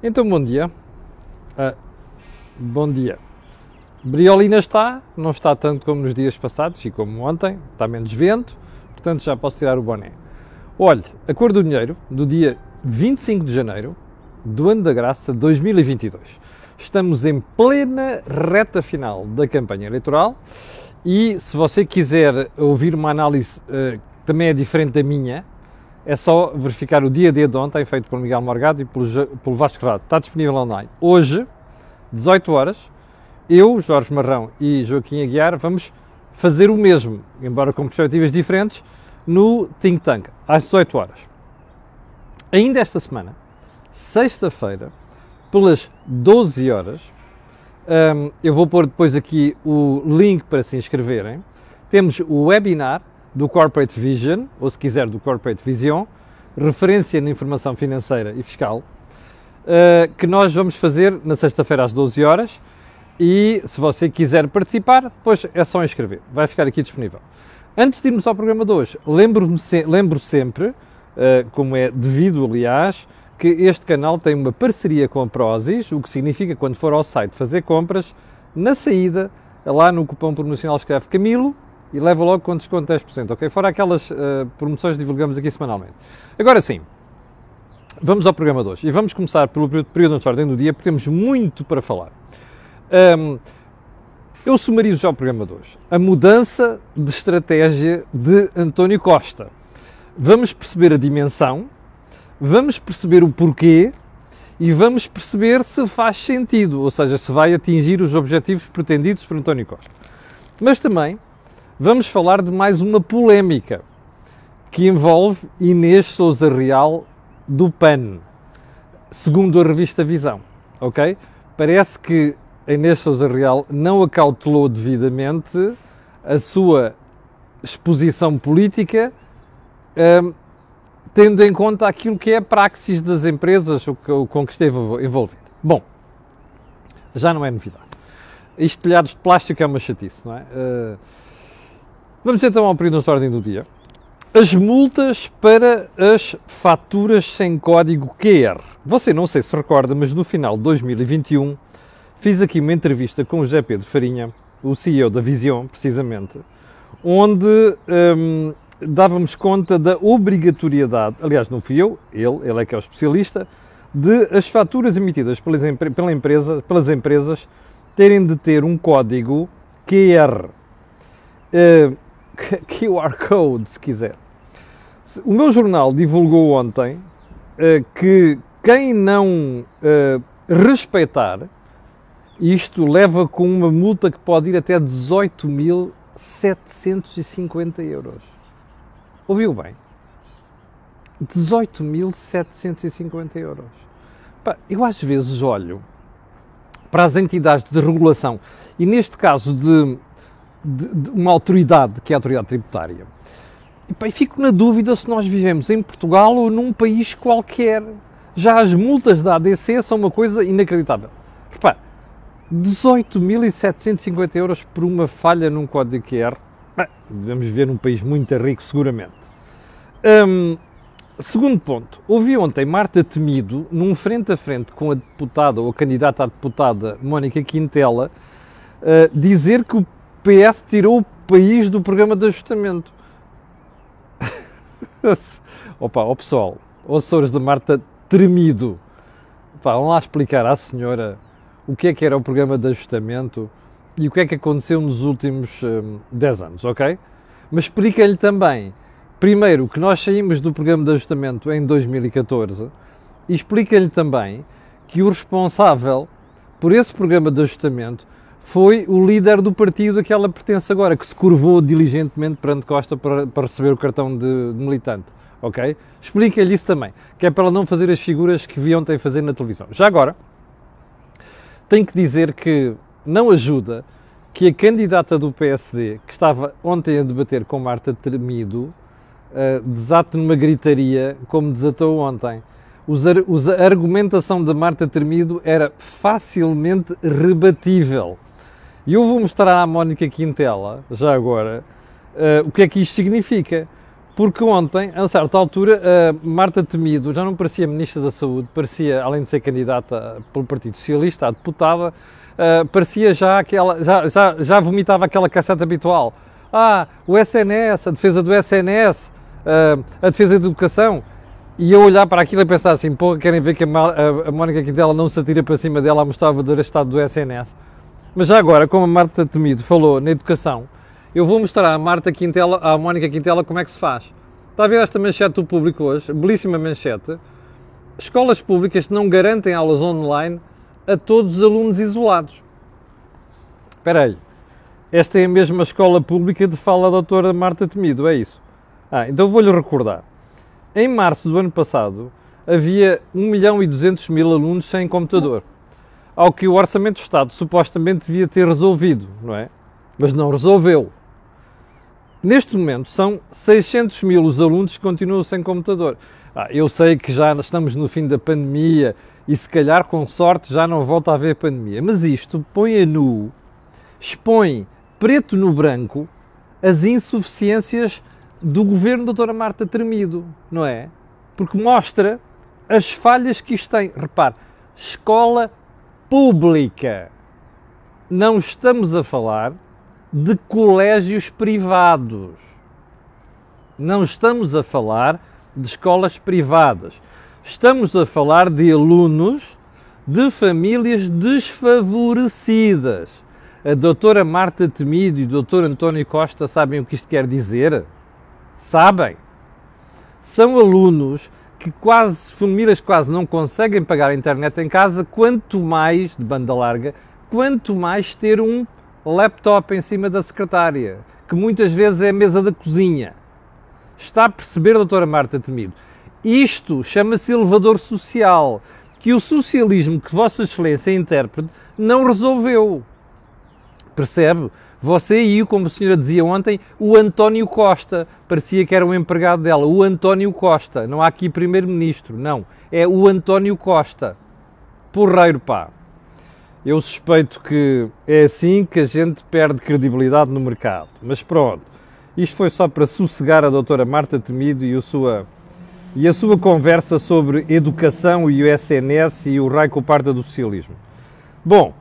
Então, bom dia. Ah, bom dia. Briolina está, não está tanto como nos dias passados e como ontem, está menos vento, portanto já posso tirar o boné. Olhe, a cor do dinheiro do dia 25 de janeiro do ano da graça 2022. Estamos em plena reta final da campanha eleitoral e se você quiser ouvir uma análise uh, também é diferente da minha, é só verificar o dia D de ontem, feito por Miguel Morgado e pelo, pelo Vasco Rado. Está disponível online. Hoje, 18 horas, eu, Jorge Marrão e Joaquim Aguiar vamos fazer o mesmo, embora com perspectivas diferentes, no Think Tank, às 18 horas. Ainda esta semana, sexta-feira, pelas 12 horas, um, eu vou pôr depois aqui o link para se inscreverem. Temos o webinar do Corporate Vision, ou se quiser do Corporate Vision, referência na informação financeira e fiscal, uh, que nós vamos fazer na sexta-feira às 12 horas. E se você quiser participar, depois é só inscrever, vai ficar aqui disponível. Antes de irmos ao programa de hoje, lembro, se, lembro sempre, uh, como é devido aliás, que este canal tem uma parceria com a Prozis, o que significa quando for ao site fazer compras, na saída, lá no cupom promocional escreve Camilo e leva logo com desconto 10%, ok? Fora aquelas uh, promoções que divulgamos aqui semanalmente. Agora sim, vamos ao programa de hoje e vamos começar pelo período de ordem do dia, porque temos muito para falar. Um, eu sumarizo já o programa de hoje. A mudança de estratégia de António Costa. Vamos perceber a dimensão, vamos perceber o porquê e vamos perceber se faz sentido, ou seja, se vai atingir os objetivos pretendidos por António Costa. Mas também vamos falar de mais uma polémica que envolve Inês Souza Real do PAN, segundo a revista Visão, ok? Parece que Inês Souza Real não acautelou devidamente a sua exposição política, um, tendo em conta aquilo que é a praxis das empresas com que esteve envolvido. Bom, já não é novidade. Isto telhados de plástico é uma chatice, não é? Uh, Vamos então ao período de ordem do dia. As multas para as faturas sem código QR. Você não sei se recorda, mas no final de 2021 fiz aqui uma entrevista com o José Pedro Farinha, o CEO da Vision, precisamente, onde hum, dávamos conta da obrigatoriedade, aliás, não fui eu, ele, ele é que é o especialista, de as faturas emitidas pelas, pela empresa, pelas empresas terem de ter um código QR. Uh, QR Code, se quiser. O meu jornal divulgou ontem uh, que quem não uh, respeitar isto leva com uma multa que pode ir até 18.750 euros. Ouviu bem? 18.750 euros. Eu às vezes olho para as entidades de regulação e neste caso de de, de uma autoridade, que é a autoridade tributária. E, pá, fico na dúvida se nós vivemos em Portugal ou num país qualquer. Já as multas da ADC são uma coisa inacreditável. Repare, 18.750 euros por uma falha num código QR. Bem, devemos viver num país muito rico, seguramente. Hum, segundo ponto, ouvi ontem Marta Temido, num frente a frente com a deputada ou a candidata a deputada Mónica Quintela, uh, dizer que o PS tirou o país do programa de ajustamento. Opa, ó pessoal, Açores da Marta tremido. Pá, vão lá explicar à senhora o que é que era o programa de ajustamento e o que é que aconteceu nos últimos um, 10 anos, ok? Mas explica-lhe também, primeiro, que nós saímos do programa de ajustamento em 2014 e explica-lhe também que o responsável por esse programa de ajustamento foi o líder do partido a que ela pertence agora, que se curvou diligentemente perante Costa para, para receber o cartão de, de militante. Ok? Explica-lhe isso também, que é para ela não fazer as figuras que vi ontem fazer na televisão. Já agora, tenho que dizer que não ajuda que a candidata do PSD, que estava ontem a debater com Marta Tremido, uh, desate numa gritaria como desatou ontem. a argumentação da Marta Tremido era facilmente rebatível. E eu vou mostrar à Mónica Quintela, já agora, uh, o que é que isto significa. porque ontem, a certa altura, a Marta Temido já não parecia Ministra da Saúde, parecia, além de ser candidata pelo Partido Socialista, a deputada, uh, parecia já aquela, já, já, já vomitava aquela cassete habitual. Ah, o SNS, a defesa do SNS, uh, a defesa da educação. E eu olhar para aquilo e pensar assim, porra, querem ver que a Mónica Quintela não se atira para cima dela a mostrar o verdadeiro estado do SNS? Mas já agora, como a Marta Temido falou na educação, eu vou mostrar à Marta Quintela, à Mónica Quintela como é que se faz. Está a ver esta manchete do público hoje? Belíssima manchete. Escolas públicas não garantem aulas online a todos os alunos isolados. Espera aí. Esta é a mesma escola pública de fala a doutora Marta Temido, é isso? Ah, então vou-lhe recordar. Em março do ano passado, havia 1 milhão e 200 mil alunos sem computador. Ao que o Orçamento do Estado supostamente devia ter resolvido, não é? Mas não resolveu. Neste momento são 600 mil os alunos que continuam sem computador. Ah, eu sei que já estamos no fim da pandemia e se calhar com sorte já não volta a haver pandemia, mas isto põe a nu, expõe preto no branco as insuficiências do governo da doutora Marta Tremido, não é? Porque mostra as falhas que isto tem. Repare, escola pública. Não estamos a falar de colégios privados. Não estamos a falar de escolas privadas. Estamos a falar de alunos de famílias desfavorecidas. A doutora Marta Temido e o doutor António Costa sabem o que isto quer dizer? Sabem. São alunos que quase, famílias quase não conseguem pagar a internet em casa, quanto mais, de banda larga, quanto mais ter um laptop em cima da secretária, que muitas vezes é a mesa da cozinha. Está a perceber, doutora Marta Temido? Isto chama-se elevador social, que o socialismo que Vossa Excelência é intérprete não resolveu. Percebe? Você e, como a senhora dizia ontem, o António Costa. Parecia que era um empregado dela. O António Costa. Não há aqui primeiro-ministro. Não. É o António Costa. Porreiro, pá. Eu suspeito que é assim que a gente perde credibilidade no mercado. Mas pronto. Isto foi só para sossegar a doutora Marta Temido e a sua, e a sua conversa sobre educação e o SNS e o raio parta do socialismo. Bom,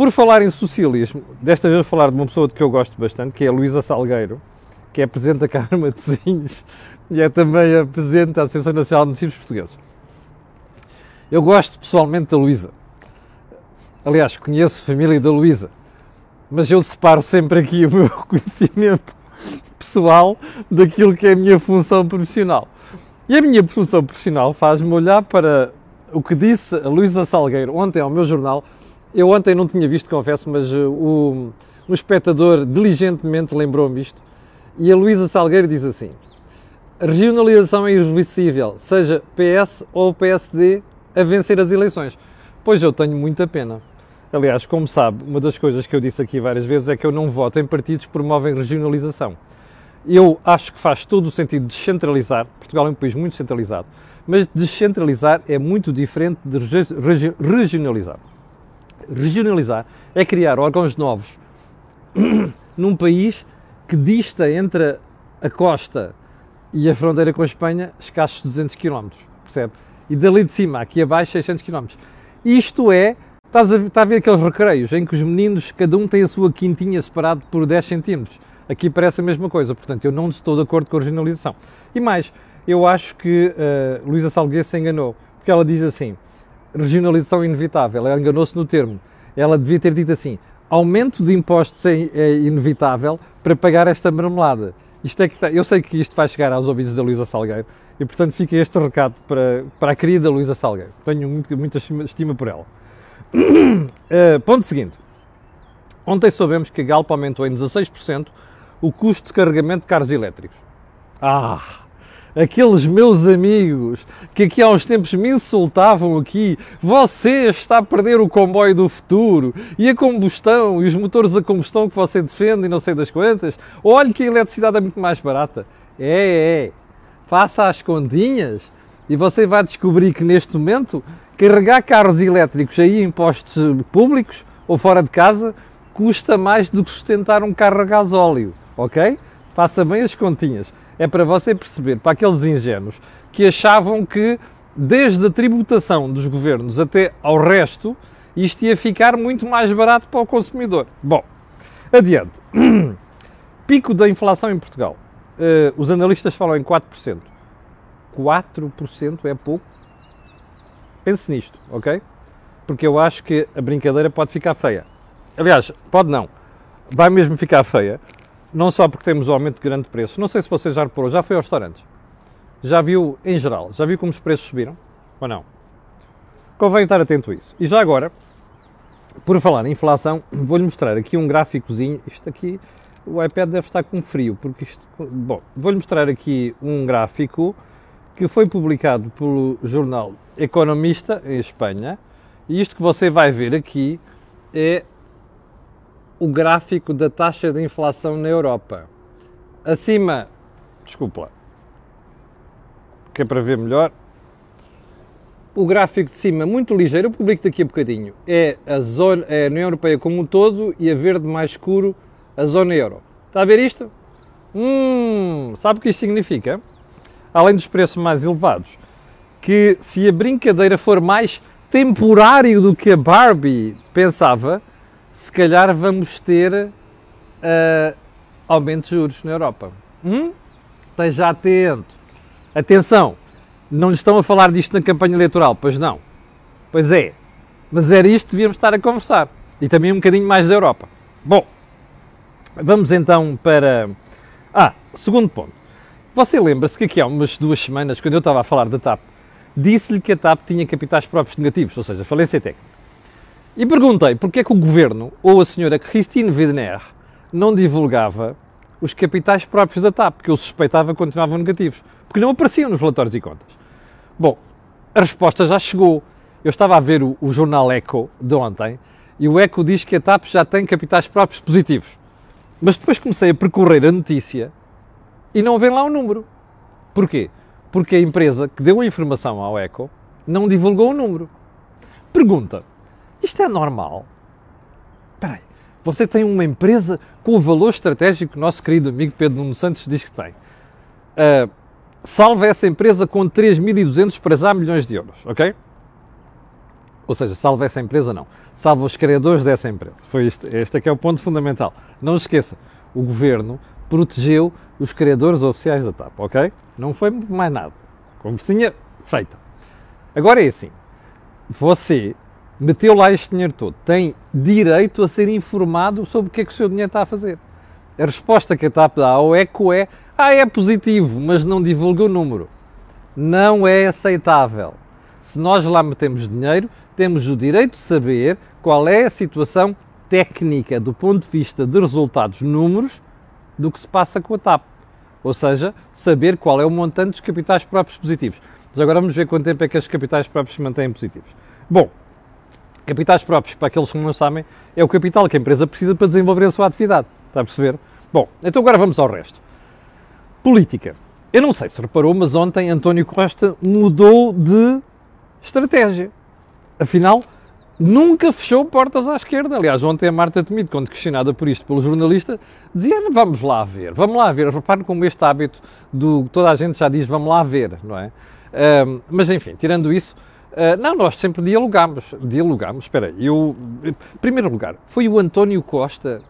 por falar em socialismo, desta vez vou falar de uma pessoa de que eu gosto bastante, que é a Luísa Salgueiro, que é Presidente da Câmara de Matosinhos e é também a Presidente da Associação Nacional de Municípios Portugueses. Eu gosto pessoalmente da Luísa. Aliás, conheço a família da Luísa, mas eu separo sempre aqui o meu conhecimento pessoal daquilo que é a minha função profissional. E a minha função profissional faz-me olhar para o que disse a Luísa Salgueiro ontem ao meu jornal eu ontem não tinha visto, confesso, mas uh, o, espectador diligentemente lembrou-me isto. E a Luísa Salgueiro diz assim: regionalização é irreversível, seja PS ou PSD a vencer as eleições. Pois eu tenho muita pena. Aliás, como sabe, uma das coisas que eu disse aqui várias vezes é que eu não voto em partidos que promovem regionalização. Eu acho que faz todo o sentido descentralizar. Portugal é um país muito centralizado, mas descentralizar é muito diferente de regionalizar regionalizar é criar órgãos novos num país que dista entre a costa e a fronteira com a Espanha escassos 200 km, percebe? E dali de cima, aqui abaixo, 600 km. Isto é, estás a, está a ver aqueles recreios em que os meninos, cada um tem a sua quintinha separado por 10 cm. Aqui parece a mesma coisa, portanto, eu não estou de acordo com a regionalização. E mais, eu acho que uh, Luísa Salgueiro se enganou, porque ela diz assim, regionalização inevitável. Ela enganou-se no termo. Ela devia ter dito assim: aumento de impostos é, é inevitável para pagar esta marmelada. Isto é que tá, eu sei que isto vai chegar aos ouvidos da Luísa Salgueiro e, portanto, fica este recado para, para a querida Luísa Salgueiro. Tenho muito, muita estima por ela. Uh, ponto seguinte. Ontem soubemos que a Galp aumentou em 16% o custo de carregamento de carros elétricos. Ah! Aqueles meus amigos que aqui há uns tempos me insultavam aqui, você está a perder o comboio do futuro e a combustão e os motores a combustão que você defende e não sei das quantas, olhe que a eletricidade é muito mais barata. É, é, faça as continhas e você vai descobrir que neste momento carregar carros elétricos aí em postos públicos ou fora de casa custa mais do que sustentar um carro a gasóleo, ok? Faça bem as continhas. É para você perceber, para aqueles ingênuos que achavam que desde a tributação dos governos até ao resto, isto ia ficar muito mais barato para o consumidor. Bom, adiante. Pico da inflação em Portugal. Uh, os analistas falam em 4%. 4% é pouco? Pense nisto, ok? Porque eu acho que a brincadeira pode ficar feia. Aliás, pode não. Vai mesmo ficar feia. Não só porque temos o aumento de grande preço. Não sei se você já reparou, já foi aos restaurantes. Já viu, em geral, já viu como os preços subiram? Ou não? Convém estar atento a isso. E já agora, por falar em inflação, vou-lhe mostrar aqui um gráficozinho. Isto aqui, o iPad deve estar com frio, porque isto... Bom, vou-lhe mostrar aqui um gráfico que foi publicado pelo jornal Economista, em Espanha. E isto que você vai ver aqui é o gráfico da taxa de inflação na Europa. Acima, desculpa, que é para ver melhor, o gráfico de cima muito ligeiro, eu publico daqui a bocadinho, é a, zona, é a União Europeia como um todo e a verde mais escuro, a zona euro. Está a ver isto? Hum, sabe o que isto significa? Além dos preços mais elevados, que se a brincadeira for mais temporário do que a Barbie pensava, se calhar vamos ter uh, aumento de juros na Europa. Hum? Esteja atento. Atenção, não estão a falar disto na campanha eleitoral, pois não. Pois é. Mas era isto que devíamos estar a conversar. E também um bocadinho mais da Europa. Bom, vamos então para. Ah, segundo ponto. Você lembra-se que aqui há umas duas semanas, quando eu estava a falar da TAP, disse-lhe que a TAP tinha capitais próprios negativos, ou seja, falência técnica. E perguntei porque é que o governo ou a senhora Christine Wegener não divulgava os capitais próprios da TAP, que eu suspeitava continuavam negativos, porque não apareciam nos relatórios e contas. Bom, a resposta já chegou. Eu estava a ver o, o jornal Eco de ontem e o Eco diz que a TAP já tem capitais próprios positivos. Mas depois comecei a percorrer a notícia e não vem lá o número. Porquê? Porque a empresa que deu a informação ao Eco não divulgou o número. Pergunta: isto é normal? Espera aí, você tem uma empresa com o valor estratégico que o nosso querido amigo Pedro Nuno Santos diz que tem. Uh, salva essa empresa com 3.200 para já milhões de euros, ok? Ou seja, salva essa empresa não, salva os criadores dessa empresa. Foi este, este é que é o ponto fundamental. Não esqueça, o governo protegeu os criadores oficiais da TAP, ok? Não foi mais nada, tinha feito. Agora é assim, você meteu lá este dinheiro todo, tem direito a ser informado sobre o que é que o seu dinheiro está a fazer. A resposta que a TAP dá ao ECO é ah, é positivo, mas não divulga o número. Não é aceitável. Se nós lá metemos dinheiro, temos o direito de saber qual é a situação técnica do ponto de vista de resultados números do que se passa com a TAP. Ou seja, saber qual é o montante dos capitais próprios positivos. Mas agora vamos ver quanto tempo é que esses capitais próprios se mantêm positivos. Bom, capitais próprios, para aqueles que não sabem, é o capital que a empresa precisa para desenvolver a sua atividade. Está a perceber? Bom, então agora vamos ao resto. Política. Eu não sei se reparou, mas ontem António Costa mudou de estratégia. Afinal, nunca fechou portas à esquerda. Aliás, ontem a Marta Temido, quando questionada por isto pelo jornalista, dizia: vamos lá ver, vamos lá ver. Repare como este hábito do toda a gente já diz: vamos lá ver, não é? Uh, mas enfim, tirando isso, uh, não, nós sempre dialogamos. Dialogamos, espera eu. Em primeiro lugar, foi o António Costa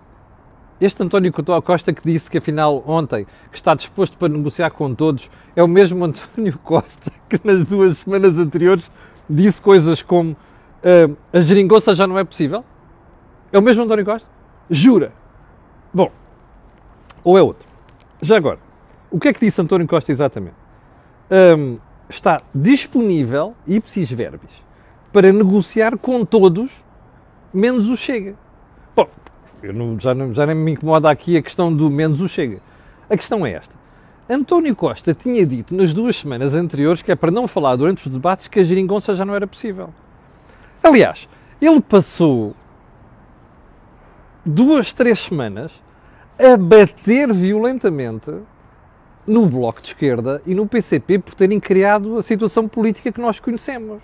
este António Costa que disse que afinal ontem que está disposto para negociar com todos é o mesmo António Costa que nas duas semanas anteriores disse coisas como uh, a geringonça já não é possível? É o mesmo António Costa? Jura? Bom, ou é outro? Já agora, o que é que disse António Costa exatamente? Um, está disponível, ipsis verbis, para negociar com todos, menos o Chega. Bom, eu não, já, não, já nem me incomoda aqui a questão do menos o chega. A questão é esta. António Costa tinha dito nas duas semanas anteriores que é para não falar durante os debates que a geringonça já não era possível. Aliás, ele passou duas, três semanas a bater violentamente no Bloco de Esquerda e no PCP por terem criado a situação política que nós conhecemos.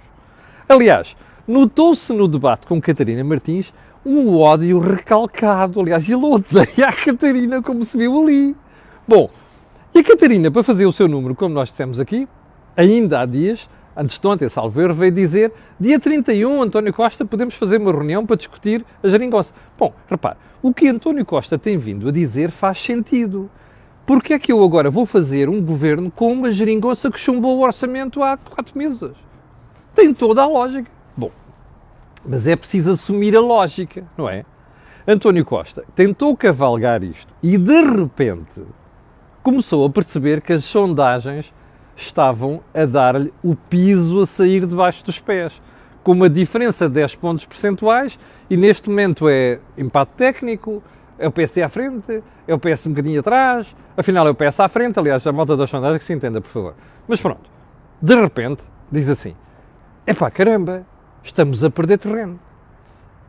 Aliás, notou-se no debate com Catarina Martins um ódio recalcado. Aliás, ele odeia a Catarina, como se viu ali. Bom, E a Catarina, para fazer o seu número, como nós dissemos aqui, ainda há dias, antes de ontem, salvo erro, veio dizer dia 31, António Costa, podemos fazer uma reunião para discutir a geringonça. Bom, repare, o que António Costa tem vindo a dizer faz sentido. Porque é que eu agora vou fazer um governo com uma geringonça que chumbou o orçamento há quatro meses? Tem toda a lógica. Bom, mas é preciso assumir a lógica, não é? António Costa tentou cavalgar isto e de repente começou a perceber que as sondagens estavam a dar-lhe o piso a sair debaixo dos pés, com uma diferença de 10 pontos percentuais e neste momento é empate técnico, é o PSD à frente, é o PS um bocadinho atrás, afinal é o PS à frente, aliás, a malta das sondagens que se entenda, por favor. Mas pronto, de repente, diz assim, epá, caramba, estamos a perder terreno.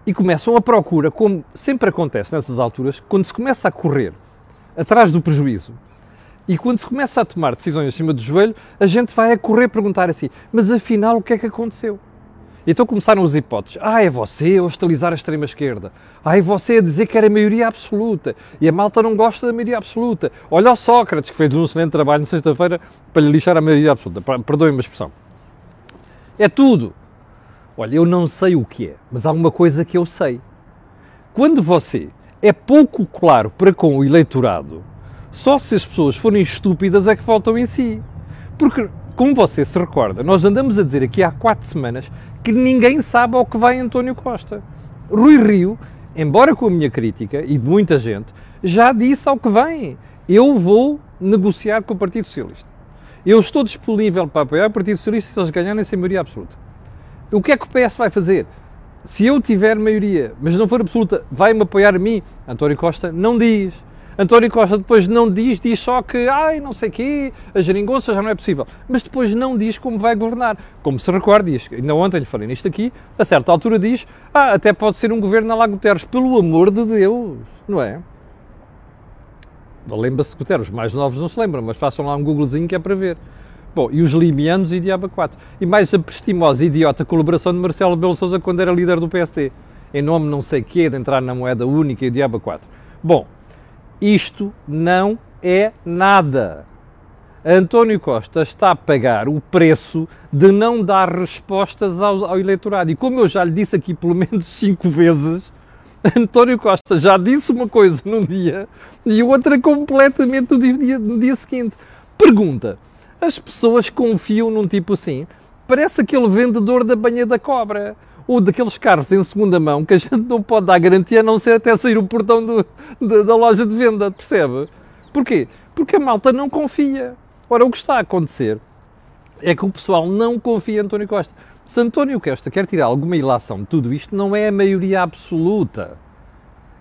E começam a procura, como sempre acontece nessas alturas, quando se começa a correr atrás do prejuízo, e quando se começa a tomar decisões acima do joelho, a gente vai a correr perguntar assim: mas afinal o que é que aconteceu? Então começaram as hipóteses. Ah, é você a hostilizar a extrema-esquerda. Ah, é você a dizer que era maioria absoluta. E a malta não gosta da maioria absoluta. Olha o Sócrates, que fez um excelente trabalho na sexta-feira para lhe lixar a maioria absoluta. Perdoem-me a expressão. É tudo. Olha, eu não sei o que é, mas há uma coisa que eu sei. Quando você é pouco claro para com o eleitorado, só se as pessoas forem estúpidas é que voltam em si. Porque, como você se recorda, nós andamos a dizer aqui há quatro semanas que ninguém sabe ao que vai António Costa. Rui Rio, embora com a minha crítica e de muita gente, já disse ao que vem. Eu vou negociar com o Partido Socialista. Eu estou disponível para apoiar o Partido Socialista se eles ganharem sem maioria absoluta. O que é que o PS vai fazer? Se eu tiver maioria, mas não for absoluta, vai-me apoiar a mim? António Costa não diz. António Costa depois não diz, diz só que, ai, não sei quê, a geringonça já não é possível. Mas depois não diz como vai governar. Como se recorda, diz, ainda ontem lhe falei nisto aqui, a certa altura diz, ah, até pode ser um governo na Lago Guterres, pelo amor de Deus, não é? Lembra-se Guterres, os mais novos não se lembram, mas façam lá um googlezinho que é para ver. Bom, e os limianos e Diaba 4. E mais a prestimosa e idiota colaboração de Marcelo Belo Souza quando era líder do PST. Em nome não sei quê, de entrar na moeda única e Diaba 4. Bom, isto não é nada. António Costa está a pagar o preço de não dar respostas ao, ao, eleitorado. E como eu já lhe disse aqui pelo menos cinco vezes, António Costa já disse uma coisa num dia e outra completamente no dia, no dia seguinte. Pergunta: as pessoas confiam num tipo assim? Parece aquele vendedor da banha da cobra ou daqueles carros em segunda mão que a gente não pode dar garantia a não ser até sair o portão do, de, da loja de venda, percebe? Porquê? Porque a malta não confia. Ora, o que está a acontecer é que o pessoal não confia em António Costa. Se António Costa quer tirar alguma ilação de tudo isto, não é a maioria absoluta.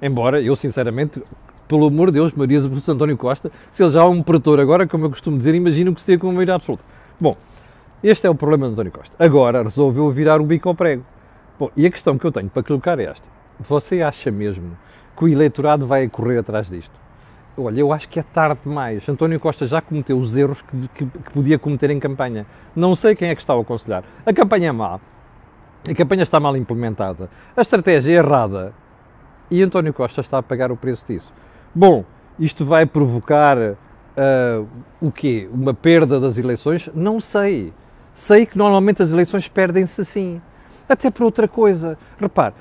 Embora eu, sinceramente, pelo amor de Deus, Maria absoluta António Costa, se ele já é um pretor agora, como eu costumo dizer, imagino que seria com a maioria absoluta. Bom, este é o problema de António Costa. Agora resolveu virar o bico ao prego. Bom, e a questão que eu tenho para colocar é esta. Você acha mesmo que o eleitorado vai correr atrás disto? Olha, eu acho que é tarde demais. António Costa já cometeu os erros que, que, que podia cometer em campanha. Não sei quem é que está a aconselhar. A campanha é má. A campanha está mal implementada. A estratégia é errada. E António Costa está a pagar o preço disso. Bom, isto vai provocar uh, o quê? Uma perda das eleições? Não sei. Sei que normalmente as eleições perdem-se assim até por outra coisa. Repare,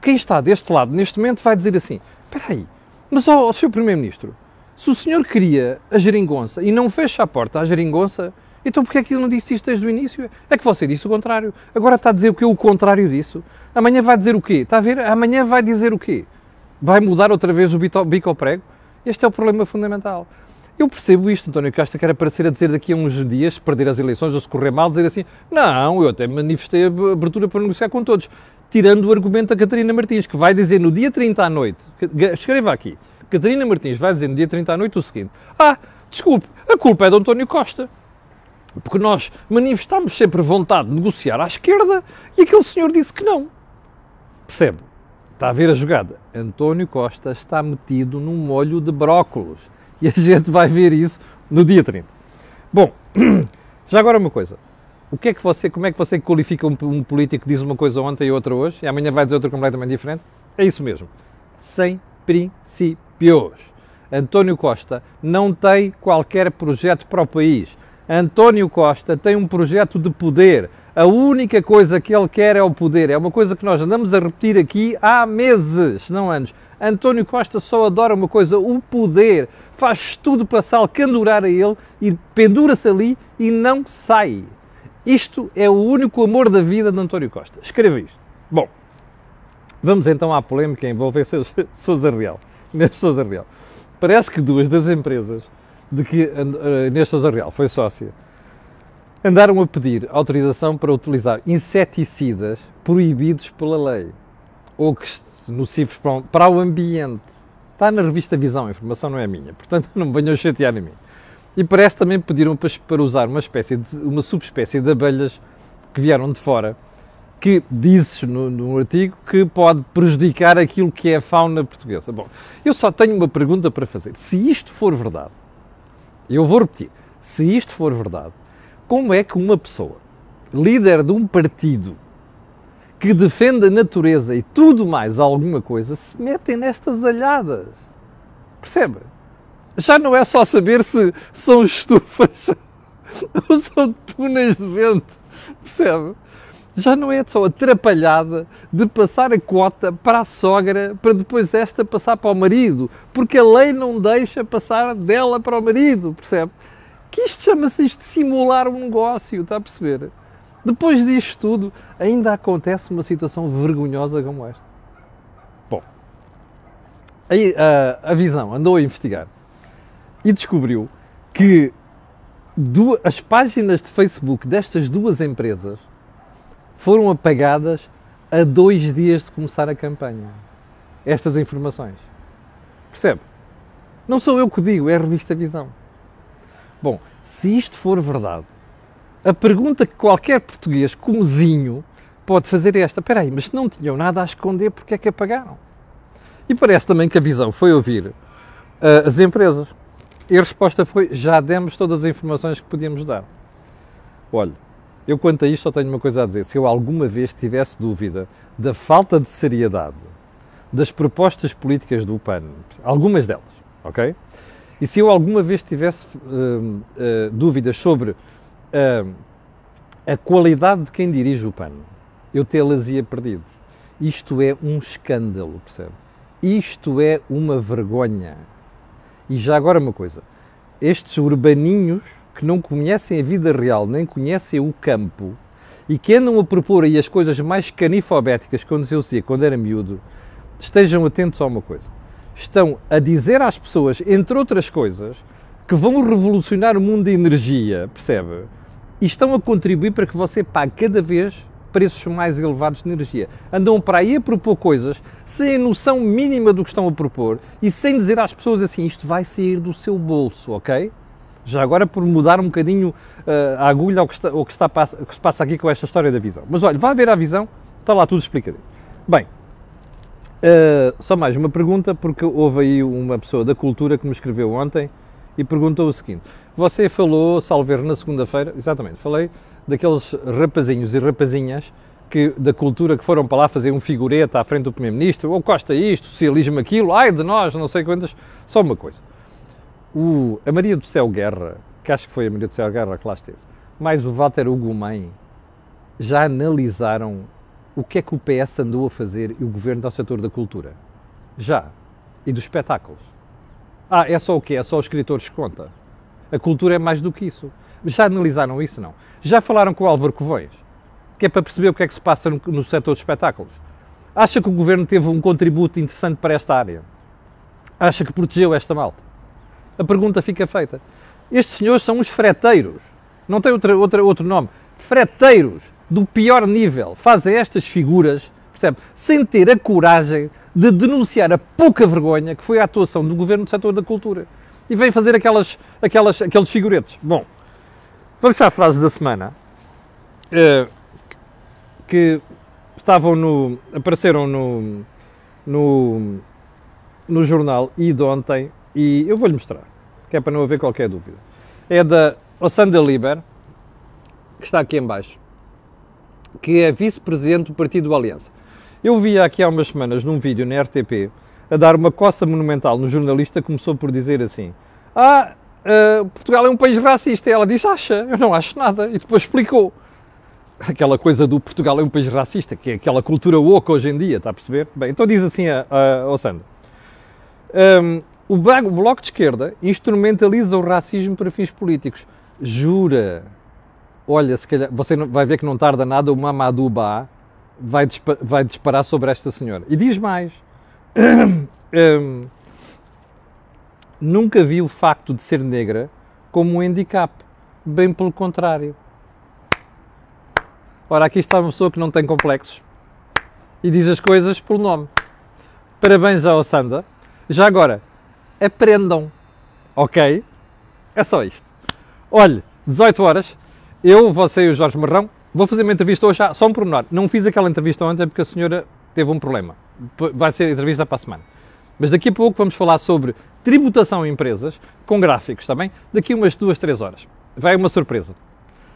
quem está deste lado neste momento vai dizer assim: espera aí, mas ó, ó Sr. Primeiro-Ministro, se o senhor queria a geringonça e não fecha a porta à geringonça, então porquê é que ele não disse isto desde o início? É que você disse o contrário. Agora está a dizer o que? O contrário disso. Amanhã vai dizer o quê? Está a ver? Amanhã vai dizer o quê? Vai mudar outra vez o bico ao prego? Este é o problema fundamental. Eu percebo isto, António Costa, que era para ser a dizer daqui a uns dias, perder as eleições ou se correr mal, dizer assim: não, eu até manifestei a abertura para negociar com todos. Tirando o argumento da Catarina Martins, que vai dizer no dia 30 à noite, escreva aqui, Catarina Martins vai dizer no dia 30 à noite o seguinte: ah, desculpe, a culpa é de António Costa. Porque nós manifestámos sempre vontade de negociar à esquerda e aquele senhor disse que não. Percebe? Está a ver a jogada. António Costa está metido num molho de brócolos e a gente vai ver isso no dia 30. Bom, já agora uma coisa. O que é que você, como é que você qualifica um, um político que diz uma coisa ontem e outra hoje e amanhã vai dizer outra completamente diferente? É isso mesmo. Sem princípios. António Costa não tem qualquer projeto para o país. António Costa tem um projeto de poder. A única coisa que ele quer é o poder. É uma coisa que nós andamos a repetir aqui há meses, não anos. António Costa só adora uma coisa, o poder. Faz tudo para se alcandurar a ele e pendura-se ali e não sai. Isto é o único amor da vida de António Costa. Escreva isto. Bom, vamos então à polémica envolver Sousa Real. Neste Sousa Real. Parece que duas das empresas de que Inês Sousa Real foi sócia, andaram a pedir autorização para utilizar inseticidas proibidos pela lei ou que nocivos para, um, para o ambiente. Está na revista Visão, a informação não é minha, portanto não me venham chatear a mim. E parece também pediram para usar uma espécie de, uma subespécie de abelhas que vieram de fora, que dizes no, no, artigo que pode prejudicar aquilo que é a fauna portuguesa. Bom, eu só tenho uma pergunta para fazer. Se isto for verdade, eu vou repetir, se isto for verdade, como é que uma pessoa, líder de um partido que defende a natureza e tudo mais alguma coisa, se metem nestas alhadas? Percebe? Já não é só saber se são estufas ou são túneis de vento, percebe? já não é só atrapalhada de passar a cota para a sogra para depois esta passar para o marido, porque a lei não deixa passar dela para o marido, percebe? Que isto chama-se isto de simular um negócio, está a perceber? Depois disto tudo, ainda acontece uma situação vergonhosa como esta. Bom, aí a, a Visão andou a investigar e descobriu que duas, as páginas de Facebook destas duas empresas foram apagadas a dois dias de começar a campanha. Estas informações. Percebe? Não sou eu que digo, é a revista Visão. Bom, se isto for verdade, a pergunta que qualquer português comezinho pode fazer é esta: espera aí, mas não tinham nada a esconder, porque é que apagaram? E parece também que a visão foi ouvir uh, as empresas. E a resposta foi: já demos todas as informações que podíamos dar. Olha, eu, quanto a isto, só tenho uma coisa a dizer. Se eu alguma vez tivesse dúvida da falta de seriedade das propostas políticas do PAN, algumas delas, ok? E se eu alguma vez tivesse uh, uh, dúvidas sobre uh, a qualidade de quem dirige o PAN, eu tê-las ia perdido. Isto é um escândalo, percebe? Isto é uma vergonha. E já agora uma coisa: estes urbaninhos que não conhecem a vida real, nem conhecem o campo e que andam a propor aí as coisas mais canifobéticas quando eu dizia quando era miúdo, estejam atentos a uma coisa. Estão a dizer às pessoas, entre outras coisas, que vão revolucionar o mundo da energia, percebe? E estão a contribuir para que você pague cada vez preços mais elevados de energia. Andam para aí a propor coisas sem a noção mínima do que estão a propor e sem dizer às pessoas assim: isto vai sair do seu bolso, ok? Já agora por mudar um bocadinho uh, a agulha ao que, está, ao que, está, que se passa aqui com esta história da visão. Mas olha, vá ver a visão, está lá tudo explicadinho. Bem, uh, só mais uma pergunta, porque houve aí uma pessoa da cultura que me escreveu ontem e perguntou o seguinte: Você falou, Salver, na segunda-feira, exatamente, falei daqueles rapazinhos e rapazinhas que, da cultura que foram para lá fazer um figurete à frente do Primeiro-Ministro, ou Costa isto, socialismo aquilo, ai de nós, não sei quantas. Só uma coisa o, a Maria do Céu Guerra, que acho que foi a Maria do Céu Guerra que lá esteve, mais o Walter Mãe, já analisaram o que é que o PS andou a fazer e o governo do setor da cultura? Já. E dos espetáculos? Ah, é só o quê? É só os escritores que conta? A cultura é mais do que isso. Já analisaram isso? Não. Já falaram com o Álvaro Covões? Que é para perceber o que é que se passa no, no setor dos espetáculos? Acha que o governo teve um contributo interessante para esta área? Acha que protegeu esta malta? a pergunta fica feita. Estes senhores são os freteiros, não tem outra, outra, outro nome, freteiros do pior nível, fazem estas figuras, percebe, sem ter a coragem de denunciar a pouca vergonha que foi a atuação do governo do setor da cultura. E vem fazer aquelas, aquelas, aqueles figuretes. Bom, vamos a frase da semana, uh, que estavam no, apareceram no, no, no jornal e de ontem, e eu vou-lhe mostrar que é para não haver qualquer dúvida. É da Ossanda Liber, que está aqui em baixo, que é vice-presidente do Partido Aliança. Eu vi aqui há umas semanas num vídeo na RTP a dar uma coça monumental no jornalista, começou por dizer assim: Ah, uh, Portugal é um país racista. E ela disse: Acha? Eu não acho nada. E depois explicou. Aquela coisa do Portugal é um país racista, que é aquela cultura woke hoje em dia, está a perceber? Bem, então diz assim a, a, a Sandra. Um, o Bloco de Esquerda instrumentaliza o racismo para fins políticos. Jura? Olha, se calhar, você vai ver que não tarda nada, o Mamadou Ba vai, dispa vai disparar sobre esta senhora. E diz mais. um, nunca vi o facto de ser negra como um handicap. Bem pelo contrário. Ora, aqui está uma pessoa que não tem complexos e diz as coisas pelo nome. Parabéns ao Sanda. Já agora, aprendam, ok? É só isto. Olhe, 18 horas, eu, você e o Jorge Marrão, vou fazer uma entrevista hoje, só um pormenor. Não fiz aquela entrevista ontem porque a senhora teve um problema. Vai ser entrevista para a semana. Mas daqui a pouco vamos falar sobre tributação em empresas, com gráficos, está bem? Daqui umas duas, três horas. Vai uma surpresa.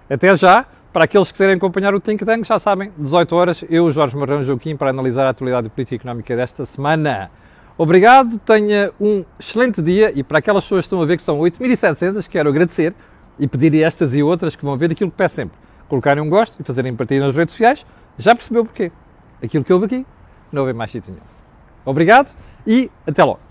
Até já, para aqueles que quiserem acompanhar o Think Tank, já sabem, 18 horas, eu, Jorge Marrão Joaquim, para analisar a atualidade política e económica desta semana. Obrigado, tenha um excelente dia e para aquelas pessoas que estão a ver que são 8.700, quero agradecer e pedir estas e outras que vão ver aquilo que peço sempre. Colocarem um gosto e fazerem partilha nas redes sociais, já percebeu porquê. Aquilo que houve aqui, não houve mais sítio nenhum. Obrigado e até logo.